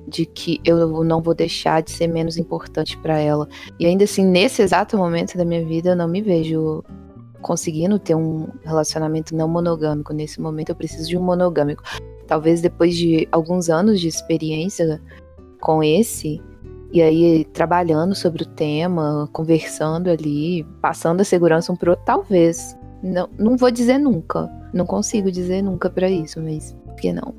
[SPEAKER 2] de que eu não vou deixar de ser menos importante para ela. E ainda assim, nesse exato momento da minha vida, eu não me vejo conseguindo ter um relacionamento não monogâmico. Nesse momento, eu preciso de um monogâmico. Talvez depois de alguns anos de experiência com esse, e aí trabalhando sobre o tema, conversando ali, passando a segurança um pro outro, talvez. Não, não vou dizer nunca. Não consigo dizer nunca para isso, mas por que não?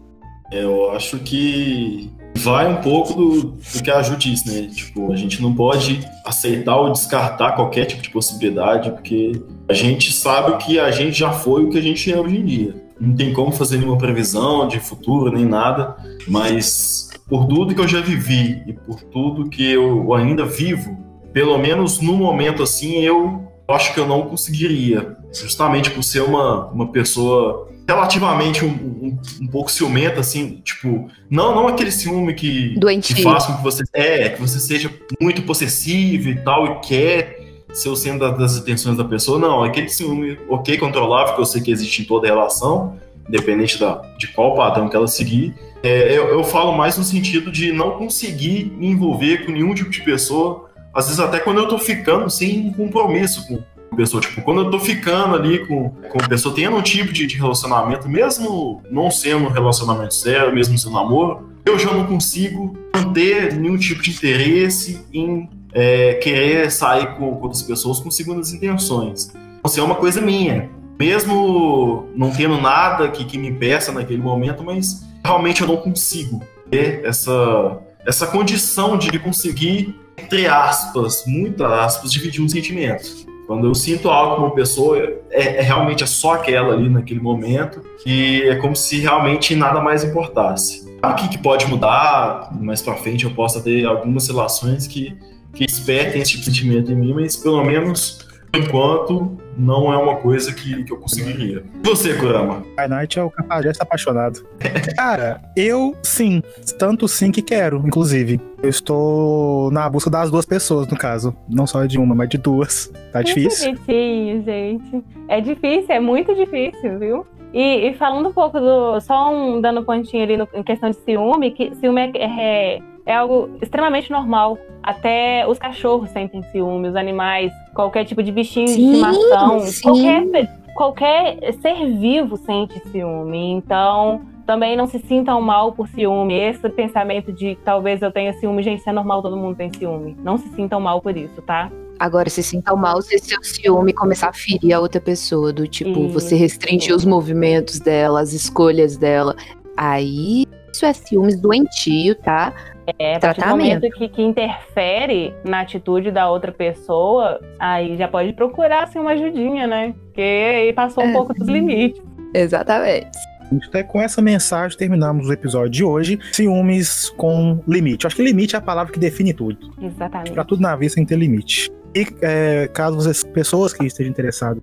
[SPEAKER 3] Eu acho que vai um pouco do, do que a Ju disse, né? Tipo, a gente não pode aceitar ou descartar qualquer tipo de possibilidade, porque a gente sabe que a gente já foi o que a gente é hoje em dia. Não tem como fazer nenhuma previsão de futuro nem nada, mas por tudo que eu já vivi e por tudo que eu ainda vivo, pelo menos no momento assim, eu acho que eu não conseguiria. Justamente por ser uma, uma pessoa relativamente um, um, um pouco ciumenta, assim, tipo, não, não aquele ciúme que, que faz com que você, é, que você seja muito possessivo e tal, e quer ser o centro das intenções da pessoa, não, aquele ciúme ok, controlável, que eu sei que existe em toda relação, independente da, de qual padrão que ela seguir, é, eu, eu, falo mais no sentido de não conseguir me envolver com nenhum tipo de pessoa, às vezes até quando eu tô ficando sem compromisso com a pessoa. Tipo, quando eu tô ficando ali com, com a pessoa, tendo um tipo de, de relacionamento, mesmo não sendo um relacionamento sério, mesmo sendo namoro, eu já não consigo manter nenhum tipo de interesse em é, querer sair com, com outras pessoas com segundas intenções. Então, assim, é uma coisa minha. Mesmo não tendo nada que, que me impeça naquele momento, mas realmente eu não consigo ter essa, essa condição de conseguir, entre aspas, muitas aspas, dividir um sentimento. Quando eu sinto algo com uma pessoa, é, é, realmente é só aquela ali naquele momento, que é como se realmente nada mais importasse.
[SPEAKER 5] Aqui que pode mudar, mais pra frente eu possa ter algumas relações que, que despertem esse tipo de sentimento em mim, mas pelo menos, enquanto, não é uma coisa que, que eu conseguiria. E você, Kurama?
[SPEAKER 1] Knight é o capacete apaixonado. Cara, eu sim. Tanto sim que quero, inclusive. Eu estou na busca das duas pessoas, no caso. Não só de uma, mas de duas. Tá difícil?
[SPEAKER 4] Bonitinho, gente. É difícil, é muito difícil, viu? E, e, falando um pouco do. Só um dando pontinho ali no, em questão de ciúme, que ciúme é, é, é, algo extremamente normal. Até os cachorros sentem ciúme, os animais, qualquer tipo de bichinho sim, de estimação, qualquer, qualquer ser vivo sente ciúme. Então, também não se sintam mal por ciúme. Esse pensamento de talvez eu tenha ciúme, gente, isso é normal, todo mundo tem ciúme. Não se sintam mal por isso, tá?
[SPEAKER 2] Agora, se sinta mal se seu ciúme começar a ferir a outra pessoa, do tipo, você restringir os movimentos dela, as escolhas dela. Aí, isso é ciúmes doentio, tá?
[SPEAKER 4] É, tratamento que, que interfere na atitude da outra pessoa, aí já pode procurar assim, uma ajudinha, né? Porque aí passou um é. pouco dos limites.
[SPEAKER 2] Exatamente.
[SPEAKER 1] Então, com essa mensagem, terminamos o episódio de hoje. Ciúmes com limite. Eu acho que limite é a palavra que define tudo.
[SPEAKER 4] Exatamente.
[SPEAKER 1] Pra tudo na vida tem que ter limite. E é, caso vocês, pessoas que estejam interessadas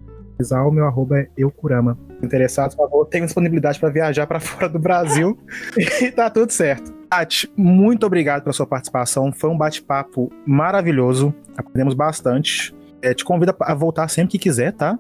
[SPEAKER 1] o meu arroba é eucurama. Interessados, por favor, tenham disponibilidade para viajar para fora do Brasil e tá tudo certo. Tati, muito obrigado pela sua participação. Foi um bate-papo maravilhoso. Aprendemos bastante. É, te convido a voltar sempre que quiser, tá?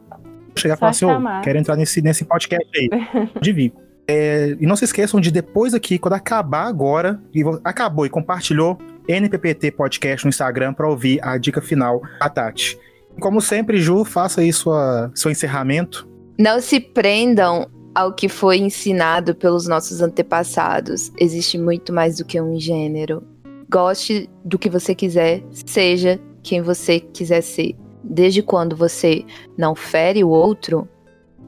[SPEAKER 1] Chegar e falar assim, oh, quero entrar nesse, nesse podcast aí. De vir. É, e não se esqueçam de depois aqui, quando acabar agora, e acabou e compartilhou, NPPT Podcast no Instagram para ouvir a dica final da Tati. Como sempre, Ju, faça aí sua, seu encerramento.
[SPEAKER 2] Não se prendam ao que foi ensinado pelos nossos antepassados. Existe muito mais do que um gênero. Goste do que você quiser, seja quem você quiser ser. Desde quando você não fere o outro,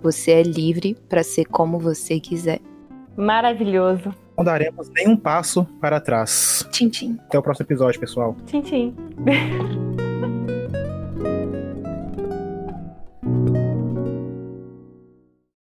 [SPEAKER 2] você é livre para ser como você quiser.
[SPEAKER 4] Maravilhoso
[SPEAKER 1] não daremos nenhum passo para trás.
[SPEAKER 2] Tchim, tchim.
[SPEAKER 1] Até o próximo episódio, pessoal.
[SPEAKER 4] Tchim, tchim.